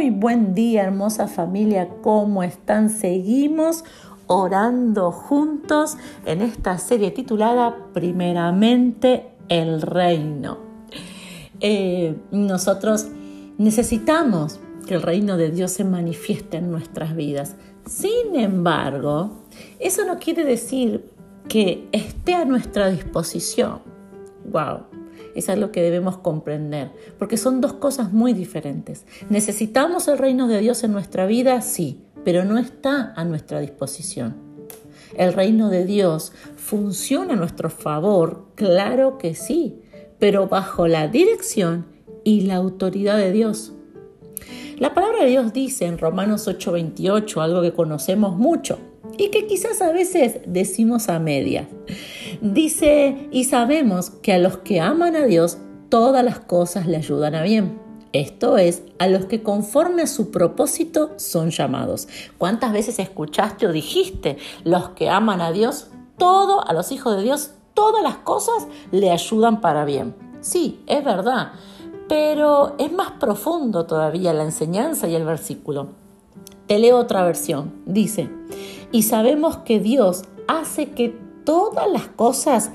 Muy buen día, hermosa familia. ¿Cómo están? Seguimos orando juntos en esta serie titulada Primeramente el Reino. Eh, nosotros necesitamos que el reino de Dios se manifieste en nuestras vidas. Sin embargo, eso no quiere decir que esté a nuestra disposición. Wow, es lo que debemos comprender, porque son dos cosas muy diferentes. ¿Necesitamos el reino de Dios en nuestra vida? Sí, pero no está a nuestra disposición. ¿El reino de Dios funciona a nuestro favor? Claro que sí, pero bajo la dirección y la autoridad de Dios. La palabra de Dios dice en Romanos 8:28 algo que conocemos mucho y que quizás a veces decimos a medias. Dice, y sabemos que a los que aman a Dios, todas las cosas le ayudan a bien. Esto es, a los que conforme a su propósito son llamados. ¿Cuántas veces escuchaste o dijiste, los que aman a Dios, todo, a los hijos de Dios, todas las cosas le ayudan para bien? Sí, es verdad, pero es más profundo todavía la enseñanza y el versículo. Te leo otra versión. Dice, y sabemos que Dios hace que todas las cosas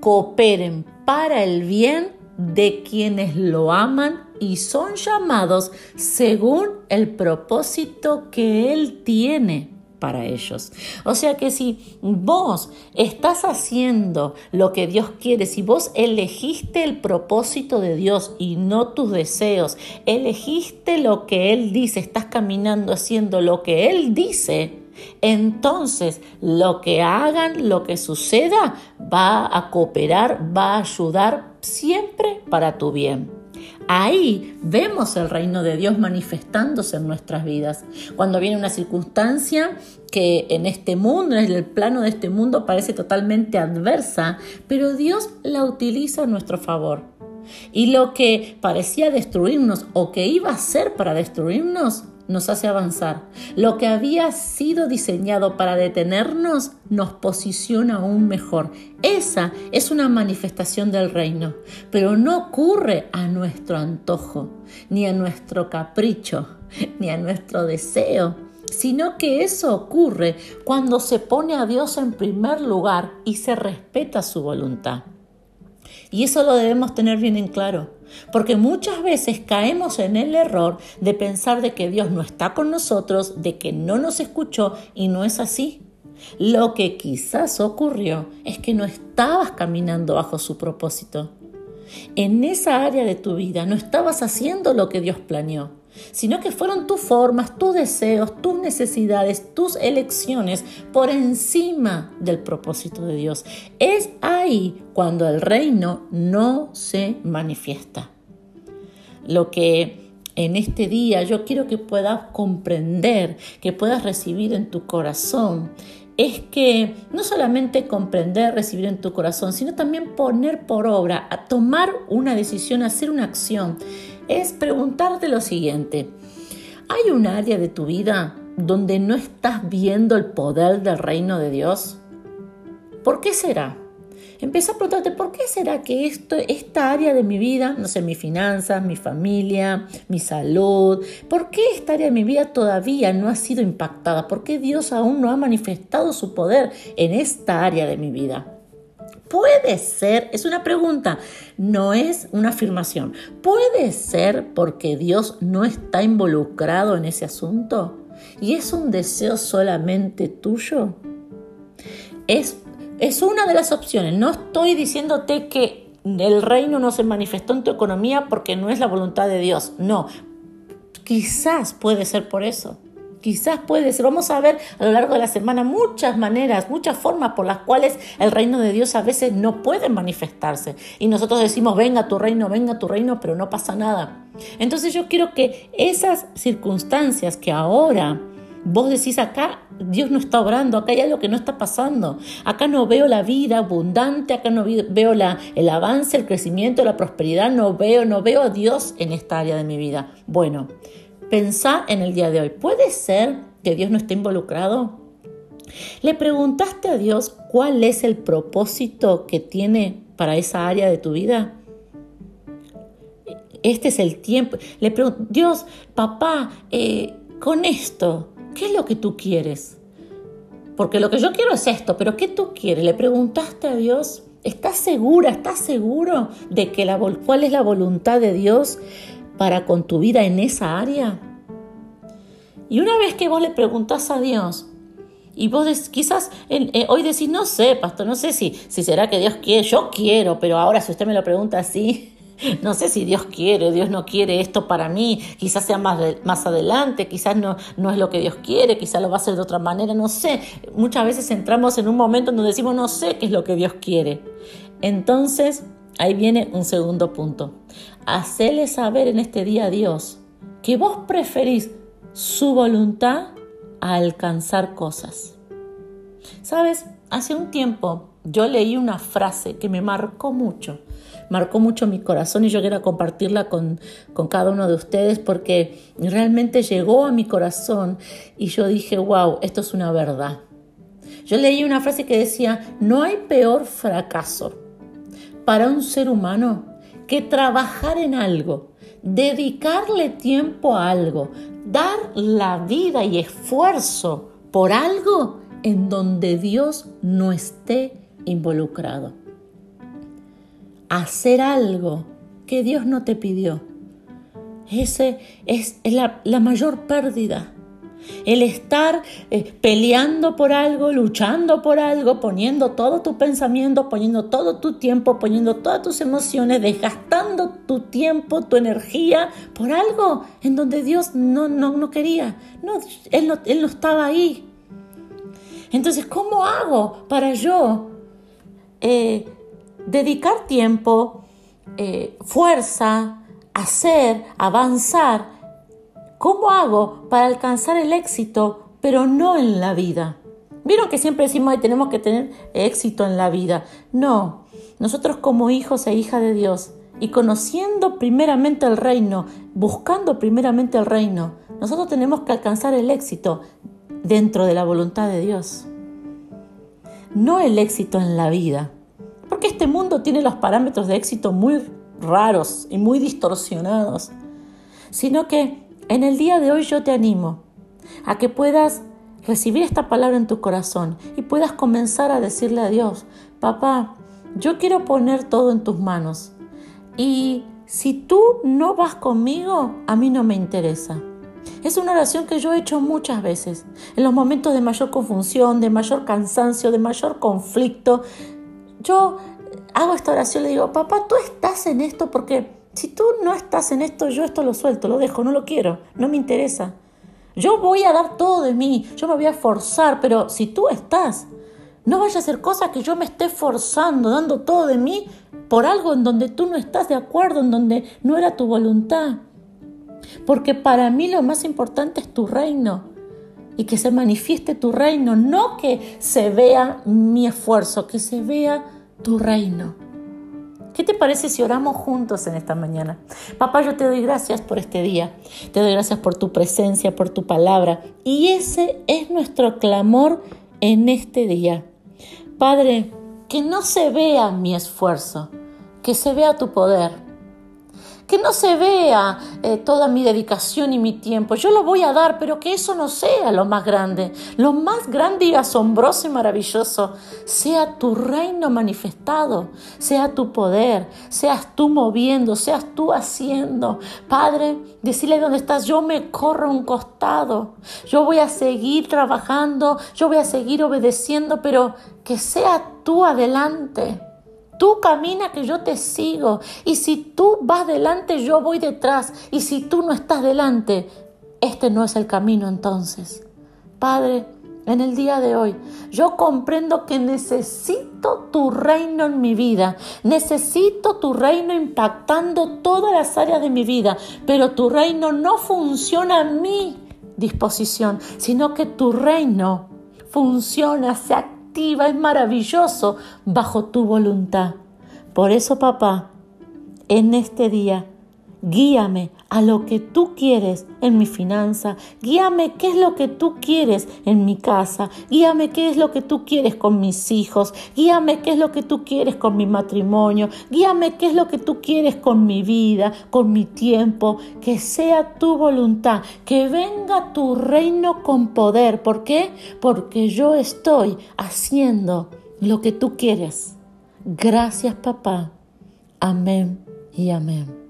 cooperen para el bien de quienes lo aman y son llamados según el propósito que Él tiene para ellos. O sea que si vos estás haciendo lo que Dios quiere, si vos elegiste el propósito de Dios y no tus deseos, elegiste lo que Él dice, estás caminando haciendo lo que Él dice, entonces lo que hagan, lo que suceda, va a cooperar, va a ayudar siempre para tu bien. Ahí vemos el reino de Dios manifestándose en nuestras vidas. Cuando viene una circunstancia que en este mundo, en el plano de este mundo, parece totalmente adversa, pero Dios la utiliza a nuestro favor. Y lo que parecía destruirnos o que iba a ser para destruirnos, nos hace avanzar. Lo que había sido diseñado para detenernos nos posiciona aún mejor. Esa es una manifestación del reino, pero no ocurre a nuestro antojo, ni a nuestro capricho, ni a nuestro deseo, sino que eso ocurre cuando se pone a Dios en primer lugar y se respeta su voluntad. Y eso lo debemos tener bien en claro. Porque muchas veces caemos en el error de pensar de que Dios no está con nosotros, de que no nos escuchó y no es así. Lo que quizás ocurrió es que no estabas caminando bajo su propósito. En esa área de tu vida no estabas haciendo lo que Dios planeó, sino que fueron tus formas, tus deseos, tus necesidades, tus elecciones por encima del propósito de Dios. Es ahí cuando el reino no se manifiesta. Lo que en este día yo quiero que puedas comprender, que puedas recibir en tu corazón, es que no solamente comprender, recibir en tu corazón, sino también poner por obra, a tomar una decisión, hacer una acción, es preguntarte lo siguiente. ¿Hay un área de tu vida donde no estás viendo el poder del reino de Dios? ¿Por qué será? Empieza a preguntarte, ¿por qué será que esto, esta área de mi vida, no sé, mis finanzas, mi familia, mi salud, ¿por qué esta área de mi vida todavía no ha sido impactada? ¿Por qué Dios aún no ha manifestado su poder en esta área de mi vida? Puede ser, es una pregunta, no es una afirmación. ¿Puede ser porque Dios no está involucrado en ese asunto? ¿Y es un deseo solamente tuyo? Es es una de las opciones. No estoy diciéndote que el reino no se manifestó en tu economía porque no es la voluntad de Dios. No, quizás puede ser por eso. Quizás puede ser. Vamos a ver a lo largo de la semana muchas maneras, muchas formas por las cuales el reino de Dios a veces no puede manifestarse. Y nosotros decimos, venga tu reino, venga tu reino, pero no pasa nada. Entonces yo quiero que esas circunstancias que ahora Vos decís acá, Dios no está obrando, acá hay algo que no está pasando. Acá no veo la vida abundante, acá no veo el avance, el crecimiento, la prosperidad, no veo, no veo a Dios en esta área de mi vida. Bueno, pensá en el día de hoy. ¿Puede ser que Dios no esté involucrado? ¿Le preguntaste a Dios cuál es el propósito que tiene para esa área de tu vida? este es el tiempo. Le Dios, papá, eh, con esto, ¿qué es lo que tú quieres? Porque lo que yo quiero es esto, pero ¿qué tú quieres? Le preguntaste a Dios, ¿estás segura, estás seguro de que la, cuál es la voluntad de Dios para con tu vida en esa área? Y una vez que vos le preguntás a Dios, y vos quizás eh, hoy decís, no sé, pastor, no sé si, si será que Dios quiere, yo quiero, pero ahora si usted me lo pregunta así, no sé si Dios quiere, Dios no quiere esto para mí, quizás sea más, más adelante, quizás no, no es lo que Dios quiere, quizás lo va a hacer de otra manera, no sé. Muchas veces entramos en un momento en donde decimos, no sé qué es lo que Dios quiere. Entonces, ahí viene un segundo punto. Hacele saber en este día a Dios que vos preferís su voluntad a alcanzar cosas. Sabes, hace un tiempo yo leí una frase que me marcó mucho, marcó mucho mi corazón y yo quiero compartirla con, con cada uno de ustedes porque realmente llegó a mi corazón y yo dije, wow, esto es una verdad. Yo leí una frase que decía, no hay peor fracaso para un ser humano que trabajar en algo, dedicarle tiempo a algo, dar la vida y esfuerzo por algo en donde Dios no esté involucrado. Hacer algo que Dios no te pidió. Ese es la mayor pérdida el estar eh, peleando por algo, luchando por algo, poniendo todo tu pensamiento, poniendo todo tu tiempo, poniendo todas tus emociones, desgastando tu tiempo, tu energía por algo en donde Dios no, no, no quería. No él, no, él no estaba ahí. Entonces, ¿cómo hago para yo eh, dedicar tiempo, eh, fuerza, hacer, avanzar ¿Cómo hago para alcanzar el éxito, pero no en la vida? Vieron que siempre decimos que tenemos que tener éxito en la vida. No, nosotros como hijos e hijas de Dios y conociendo primeramente el reino, buscando primeramente el reino, nosotros tenemos que alcanzar el éxito dentro de la voluntad de Dios. No el éxito en la vida. Porque este mundo tiene los parámetros de éxito muy raros y muy distorsionados. Sino que en el día de hoy yo te animo a que puedas recibir esta palabra en tu corazón y puedas comenzar a decirle a Dios, papá, yo quiero poner todo en tus manos y si tú no vas conmigo, a mí no me interesa. Es una oración que yo he hecho muchas veces, en los momentos de mayor confusión, de mayor cansancio, de mayor conflicto. Yo hago esta oración y le digo, papá, tú estás en esto porque si tú no estás en esto, yo esto lo suelto, lo dejo, no lo quiero, no me interesa. Yo voy a dar todo de mí, yo me voy a forzar, pero si tú estás, no vaya a hacer cosas que yo me esté forzando, dando todo de mí por algo en donde tú no estás de acuerdo, en donde no era tu voluntad. Porque para mí lo más importante es tu reino y que se manifieste tu reino, no que se vea mi esfuerzo, que se vea tu reino. ¿Qué te parece si oramos juntos en esta mañana? Papá, yo te doy gracias por este día. Te doy gracias por tu presencia, por tu palabra. Y ese es nuestro clamor en este día. Padre, que no se vea mi esfuerzo, que se vea tu poder que no se vea eh, toda mi dedicación y mi tiempo. Yo lo voy a dar, pero que eso no sea lo más grande. Lo más grande y asombroso y maravilloso sea tu reino manifestado, sea tu poder, seas tú moviendo, seas tú haciendo. Padre, decirle dónde estás, yo me corro un costado. Yo voy a seguir trabajando, yo voy a seguir obedeciendo, pero que sea tú adelante. Tú camina que yo te sigo. Y si tú vas delante, yo voy detrás. Y si tú no estás delante, este no es el camino entonces. Padre, en el día de hoy, yo comprendo que necesito tu reino en mi vida. Necesito tu reino impactando todas las áreas de mi vida. Pero tu reino no funciona a mi disposición, sino que tu reino funciona, se es maravilloso bajo tu voluntad. Por eso, papá, en este día Guíame a lo que tú quieres en mi finanza. Guíame qué es lo que tú quieres en mi casa. Guíame qué es lo que tú quieres con mis hijos. Guíame qué es lo que tú quieres con mi matrimonio. Guíame qué es lo que tú quieres con mi vida, con mi tiempo. Que sea tu voluntad. Que venga tu reino con poder. ¿Por qué? Porque yo estoy haciendo lo que tú quieres. Gracias papá. Amén y amén.